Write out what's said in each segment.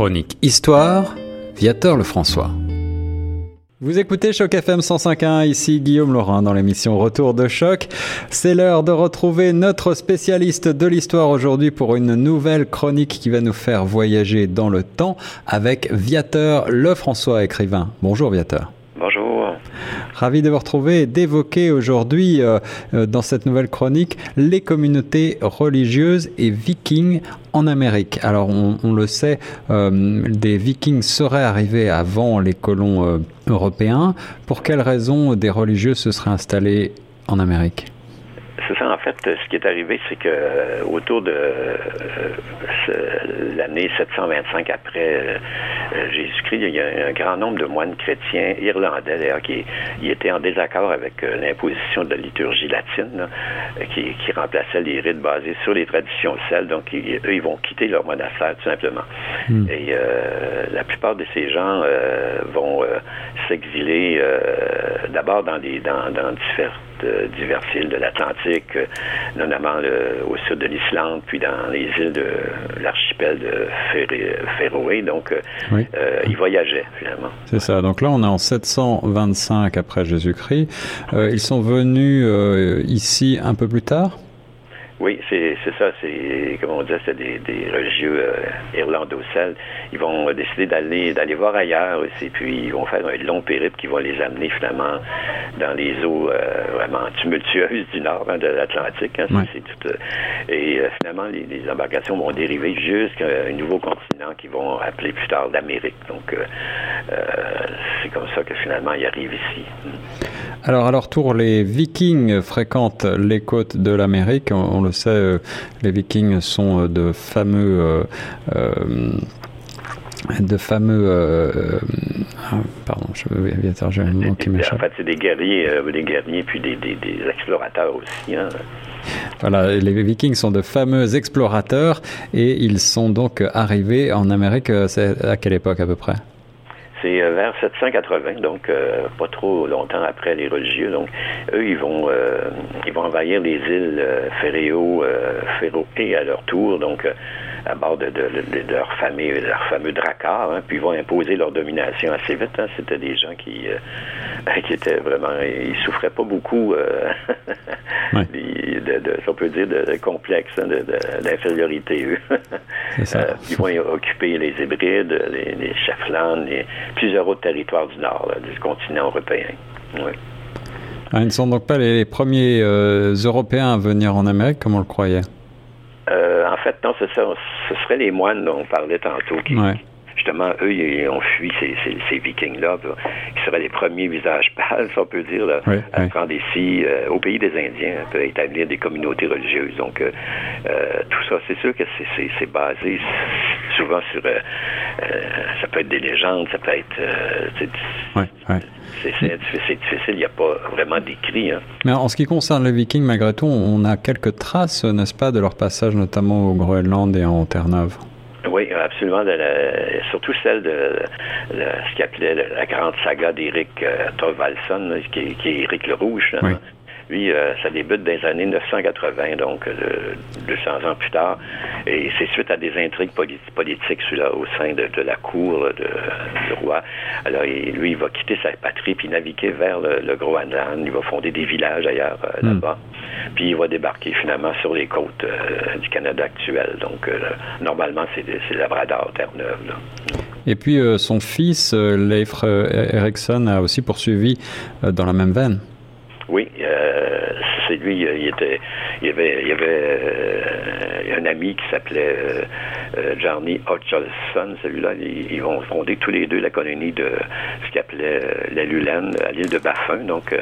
Chronique Histoire, Viateur Lefrançois. Vous écoutez Choc FM 105.1, ici Guillaume Laurin dans l'émission Retour de Choc. C'est l'heure de retrouver notre spécialiste de l'histoire aujourd'hui pour une nouvelle chronique qui va nous faire voyager dans le temps avec Viateur Lefrançois, écrivain. Bonjour Viateur. Ravi de vous retrouver et d'évoquer aujourd'hui euh, euh, dans cette nouvelle chronique les communautés religieuses et vikings en Amérique. Alors on, le sait, euh, des vikings seraient arrivés avant les colons européens. Pour quelles raisons des religieux se seraient installés en Amérique? C'est ça, en fait, ce qui est arrivé, c'est que autour de l'année 725 après Jésus-Christ, il y a un grand nombre de moines chrétiens irlandais, d'ailleurs, qui étaient en désaccord avec l'imposition de la liturgie latine, qui, remplaçait les rites basés sur les traditions celles. Donc, eux, ils vont quitter leur monastère, tout simplement. Hmm. Et la plupart de ces gens vont s'exiler d'abord dans, des, dans, dans différents de divers îles de l'Atlantique, euh, notamment au sud de l'Islande, puis dans les îles de l'archipel de Féroé. Donc, euh, euh, ils voyageaient finalement. C'est ça. Donc là, on est en 725 après Jésus-Christ. ils sont venus ici un peu plus tard? Oui, c'est ça. C'est comme on disait, c'est des, des, religieux euh, irlando-celles. Ils vont décider d'aller d'aller voir ailleurs aussi, puis ils vont faire un long périple qui va les amener finalement dans les eaux euh, vraiment tumultueuses du nord hein, de l'Atlantique. Hein, euh, et finalement, les, les, embarcations vont dériver jusqu'à un nouveau continent qu'ils vont appeler plus tard l'Amérique. Donc, c'est comme ça que finalement ils arrivent ici. Alors à leur tour, les Vikings fréquentent les côtes de l'Amérique. On, le sait, euh, les Vikings sont euh, de fameux euh, de fameux ah, pardon je j'ai un mot qui m'échappe en fait c'est des guerriers des guerriers puis des, des, explorateurs aussi hein. Voilà, les Vikings sont de fameux explorateurs et ils sont donc arrivés en Amérique. à quelle époque à peu près? C'est euh, vers 780, donc euh, pas trop longtemps après les religieux. Donc, eux, ils vont euh, ils vont envahir les îles Ferréo, Féroé à leur tour, donc à bord de, leur famille, leur fameux Drakkar, hein, puis ils vont imposer leur domination assez vite. Hein. C'était des gens qui qui étaient vraiment, ils souffraient pas beaucoup, de, on peut dire, de, complexe, hein, d'infériorité, eux. ils vont occuper les Hébrides, les, les les, plusieurs autres territoires du nord, du continent européen. Ah, ils ne sont donc pas les premiers euh, Européens à venir en Amérique comme on le croyait? Euh, en fait, non, ce, ce serait les moines dont on parlait tantôt qui, justement, eux, ils ont fui ces, ces, vikings-là, qui seraient les premiers visages pâles, si on peut dire, à prendre ici, euh, au pays des Indiens, à établir des communautés religieuses. Donc, euh, euh, tout ça, c'est sûr que c'est basé souvent sur... ça peut être des légendes, ça peut être... c'est difficile, il n'y a pas vraiment d'écrit. Hein. Mais en ce qui concerne les Vikings, malgré tout, on a quelques traces, n'est-ce pas, de leur passage notamment au Groenland et en Terre-Neuve. Oui, absolument. surtout celle de, ce qu'il appelait la grande saga d'Éric euh, qui, qui, est Éric le Rouge. Lui, euh, ça débute dans les années 980, donc 200 euh, ans plus tard. Et c'est suite à des intrigues politiques au sein de, la cour de, du roi. Alors, lui, il va quitter sa patrie puis naviguer vers le, Groenland. Il va fonder des villages ailleurs hmm. là-bas. Puis il va débarquer finalement sur les côtes du Canada actuel. Donc, normalement, c'est Labrador, Terre-Neuve. Et puis, son fils, Leif Erikson, a aussi poursuivi dans la même veine. Oui, euh, c'est lui, il était, il avait, il avait euh, un ami qui s'appelait euh, euh, Johnny Hutchinson, celui-là, ils, vont fonder tous les deux la colonie de ce qu'ils appelaient la Lulaine à l'île de Baffin, donc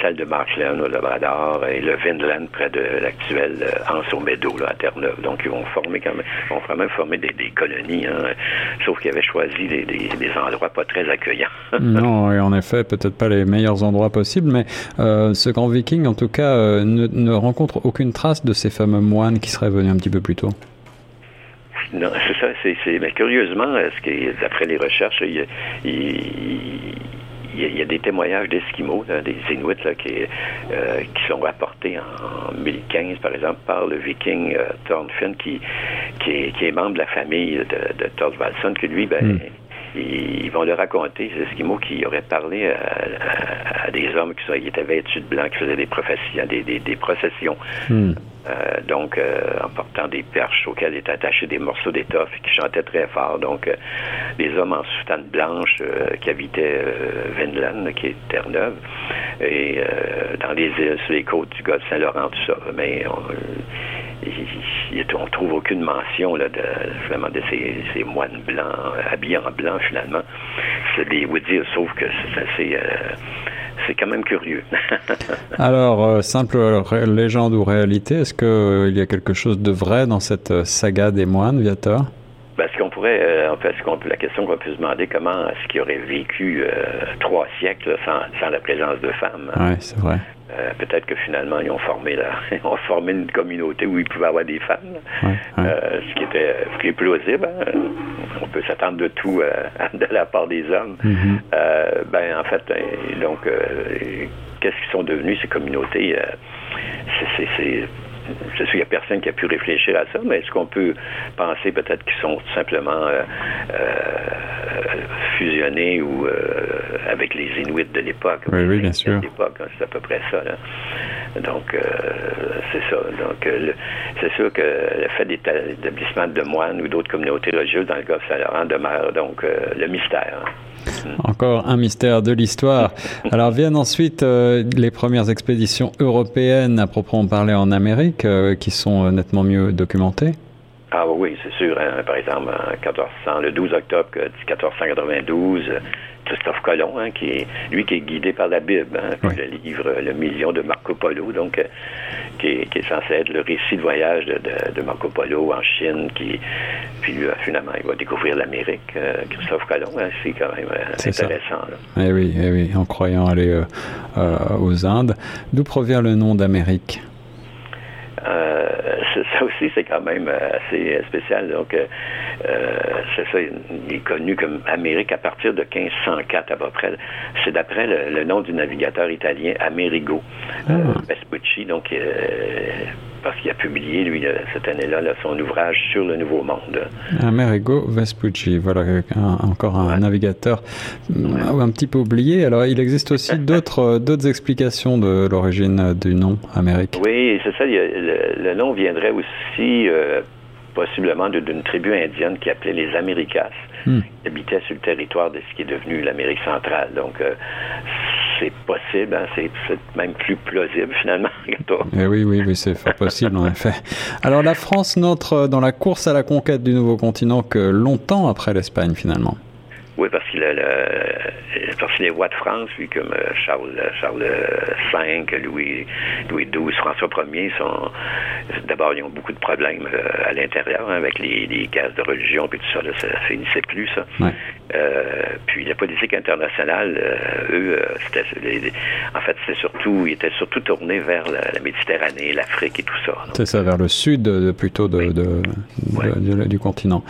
celle de Marshland au Labrador et le Vinland près de l'actuel Anse Meadow à Terre-Neuve. Donc ils vont former quand même, vont vraiment former des, colonies, hein, sauf qu'ils avaient choisi des, endroits pas très accueillants. non, et en effet, peut-être pas les meilleurs endroits possibles, mais euh, ce grand viking, en tout cas, euh, ne, rencontre aucune trace de ces fameux moines qui seraient venus un petit peu plus tôt. Non, c'est ça. C'est, mais curieusement, ce d'après les recherches, il, il y, a des témoignages d'Esquimaux, des Inuits qui, qui sont rapportés en 2015, par exemple, par le viking Thornfinn, qui, qui est, membre de la famille de, de Thorvaldson, que lui, ben, hmm ils, vont le raconter, ces Esquimaux qui auraient parlé à, des hommes qui, étaient vêtus de blanc, qui faisaient des, professions, des, processions. Hmm. Euh, donc, euh, en portant des perches auxquelles étaient attachés des morceaux d'étoffe qui chantaient très fort. Donc, euh, des hommes en soutane blanche qui habitaient Vinland, qui est Terre-Neuve, et dans les îles, sur les côtes du golfe Saint-Laurent, tout ça. Mais on, on trouve aucune mention là, de, de ces, moines blancs, habillés en blanc finalement. C'est des dire, sauf que c'est euh, c'est quand même curieux. Alors, euh, simple légende ou réalité, est-ce qu'il euh, y a quelque chose de vrai dans cette saga des moines, Viator ben, ce qu'on pourrait, en fait, ce la question qu'on peut se demander, comment est-ce qu'il aurait vécu trois siècles sans, sans, la présence de femmes? Oui, c'est vrai. Euh, peut-être que finalement, ils ont formé ont formé une communauté où il pouvait avoir des femmes. Euh, ce, qui était, ce qui est plausible. Hein. On peut s'attendre de tout euh, de la part des hommes. Mm-hmm. ben, en fait, donc, qu'est-ce qu'ils sont devenus, ces communautés? c'est c'est sûr qu'il n'y a personne qui a pu réfléchir à ça, mais est-ce qu'on peut penser peut-être qu'ils sont tout simplement euh, euh, fusionnés ou euh, avec les Inuits de l'époque? Oui, oui, bien sûr. Hein, c'est à peu près ça. Donc, c'est ça. Donc, c'est sûr que le fait d'établissement de moines ou d'autres communautés religieuses dans le Golfe Saint-Laurent demeure donc le mystère. Hein. Encore un mystère de l'histoire. Alors viennent ensuite euh, les premières expéditions européennes à proprement parler en Amérique, euh, qui sont euh, nettement mieux documentées. Ah oui, c'est sûr. Hein. Par exemple, en le 12 octobre 1492, Christophe Colomb, hein, qui est, lui qui est guidé par la Bible, hein, le livre Le Million de Marco Polo, donc qui est, censé être le récit de voyage de, Marco Polo en Chine, qui puis lui, finalement, il va découvrir l'Amérique, Christophe Colomb, c'est quand même intéressant. Eh oui, eh oui, en croyant aller aux Indes. D'où provient le nom d'Amérique? Euh, ça aussi, c'est quand même euh, assez euh, spécial. Donc, c'est ça, il est connu comme Amérique à partir de 1504 à peu près. C'est d'après le, nom du navigateur italien Amerigo ah. Vespucci, donc parce qu'il a publié, lui, cette année-là, son ouvrage sur le Nouveau Monde. Amerigo Vespucci, voilà, encore un navigateur un petit peu oublié. Alors, il existe aussi d'autres d'autres explications de l'origine du nom Amérique. Oui, c'est ça. le, nom viendrait aussi euh, possiblement d'une tribu indienne qui appelait les Américas, hmm. qui habitait sur le territoire de ce qui est devenu l'Amérique centrale. Donc, euh, c'est possible, hein, c'est même plus plausible finalement. Eh oui, oui, oui, c'est fort possible en effet. Alors la France n'entre dans la course à la conquête du nouveau continent que longtemps après l'Espagne finalement. Oui, parce qu'il a le, parce que les rois de France, lui, comme euh, Charles, Charles V, Louis, Louis XII, François Ier, sont d'abord ils ont beaucoup de problèmes euh, à l'intérieur hein, avec les, les cases de religion puis tout ça, là, ça finissait plus ça. Puis la politique internationale, eux, c'était en fait c'était surtout, ils étaient surtout tournés vers la, Méditerranée, l'Afrique et tout ça. C'est ça, vers le sud plutôt de, de, du continent.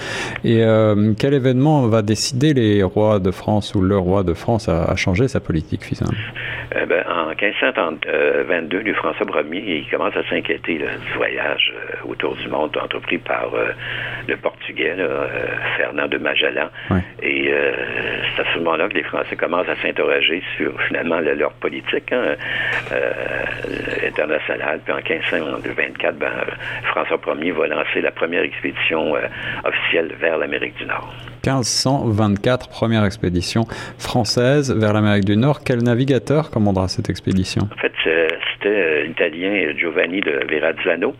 Et quel événement va décider les rois de France ou le roi de France a, changé sa politique? Euh, ben, en 1522, le François Ier, il commence à s'inquiéter du voyage euh, autour du monde entrepris par euh, le Portugais, Fernand de Magellan. Et c'est à ce moment-là que les Français commencent à s'interroger sur finalement leur politique hein, internationale. Puis en 1524, ben, François Ier va lancer la première expédition officielle vers l'Amérique du Nord. 1524, première expédition française vers l'Amérique du Nord. Quel navigateur commandera cette expédition? En fait, c'était l'italien Giovanni de Verrazzano.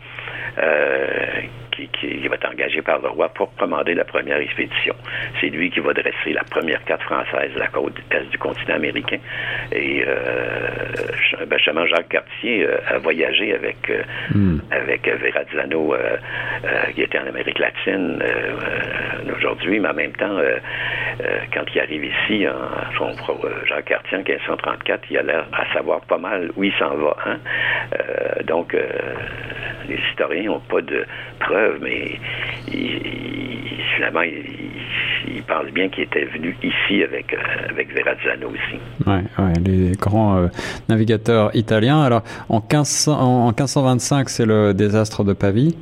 Euh, qui, va être engagé par le roi pour commander la première expédition. C'est lui qui va dresser la première carte française de la côte est du continent américain. Et euh, Benjamin Jacques Cartier euh, a voyagé avec, euh, hmm. avec Verrazzano, qui était en Amérique latine aujourd'hui, mais en même temps, quand il arrive ici, en, son, Jacques Cartier en 1534, il a l'air à savoir pas mal où il s'en va. Hein? donc, les historiens n'ont pas de preuves mais finalement, il, il parle bien qu'il était venu ici avec, avec Verrazzano aussi. Ouais, ouais les grands navigateurs italiens. Alors, en, 15, en 1525, c'est le désastre de Pavie?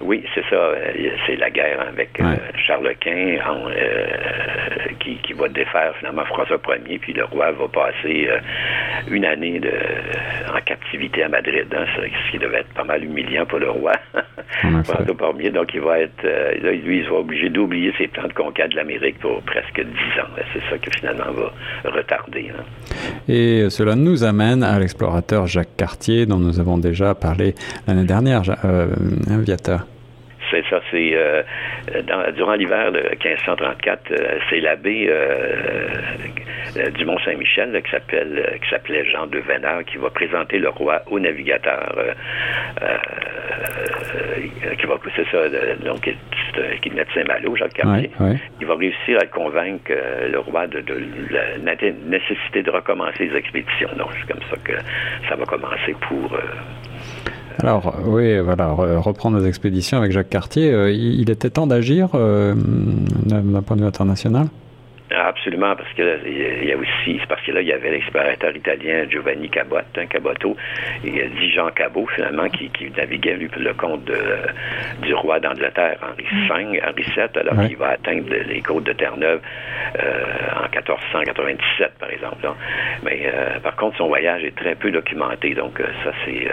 Oui, c'est ça. Euh, c'est la guerre avec euh, Charles Quint euh, qui, qui, va défaire finalement François Ier, puis le roi va passer une année de, en captivité à Madrid, hein, ce qui devait être pas mal humiliant pour le roi. Donc il va être, là, lui, il va obligé d'oublier ses plans de conquête de l'Amérique pour presque dix ans. C'est ça qui finalement va retarder. Hein. Et cela nous amène à l'explorateur Jacques Cartier, dont nous avons déjà parlé l'année dernière, euh, Viateur. C'est ça, c'est euh, durant l'hiver de 1534, euh, c'est l'abbé euh, du Mont Saint-Michel qui s'appelle qui s'appelait Jean de Veneur qui va présenter le roi au navigateur qui va c'est ça donc qui est médecin malo, Jacques Cartier. Il va réussir à convaincre le roi de, de, la nécessité de recommencer les expéditions. Donc c'est comme ça que ça va commencer pour alors oui, voilà, reprendre nos expéditions avec Jacques Cartier. Euh, il était temps d'agir euh, d'un point de vue international? Absolument, parce que il y a aussi, c'est parce que là, il y avait l'explorateur italien Giovanni Cabot, hein, Caboto, et dit Jean Cabot, finalement, qui, naviguait, lui, pour le compte de, du roi d'Angleterre, Henri V, Henri VII, alors qu'il va atteindre les côtes de Terre-Neuve euh, en 1497, par exemple. Mais euh, par contre, son voyage est très peu documenté, donc euh, ça, c'est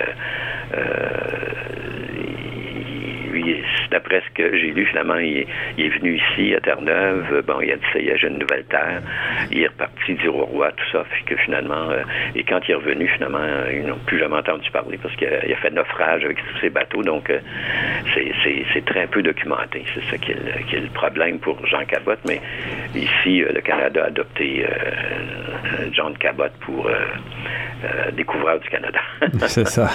d'après ce que j'ai lu, finalement, il, est venu ici, à Terre-Neuve. Bon, il a dit ça, il a une nouvelle terre. Il est reparti au roi, tout ça. Puis que finalement, euh, et quand il est revenu, finalement, ils n'ont plus jamais entendu parler parce qu'il a, fait naufrage avec tous ses bateaux. Donc, euh, c'est très peu documenté. C'est ça qui est, le, problème pour Jean Cabot. Mais ici, euh, le Canada a adopté John Cabot pour découvrir du Canada. c'est ça.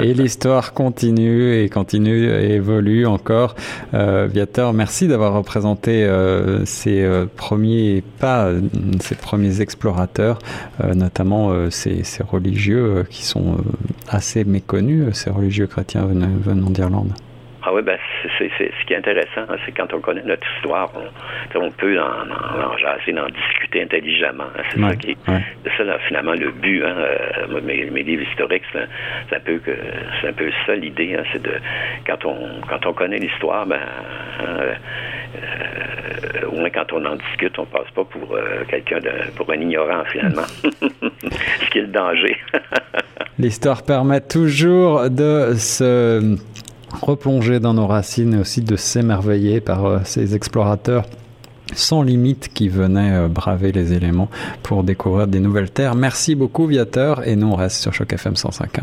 Et l'histoire continue et continue et évolue encore. Euh, Viator, merci d'avoir représenté euh, ces euh, premiers pas, ces premiers explorateurs, notamment ces, religieux qui sont assez méconnus, ces religieux chrétiens venant d'Irlande. Ah oui, ben, c'est, ce qui est intéressant, hein, c'est quand on connaît notre histoire, on, peut en, en, jaser, en discuter intelligemment. Hein, c'est ça qui c'est ça, finalement, le but. Hein, euh, mes, livres historiques, c'est un peu que c'est un peu ça l'idée. Hein, c'est de quand on quand on connaît l'histoire, ben euh, au moins quand on en discute, on passe pas pour euh, quelqu'un de pour un ignorant finalement. ce qui est le danger. l'histoire permet toujours de se replonger dans nos racines et aussi de s'émerveiller par euh, ces explorateurs sans limite qui venaient euh, braver les éléments pour découvrir des nouvelles terres. Merci beaucoup Viateur et nous on reste sur Choc FM 105.1.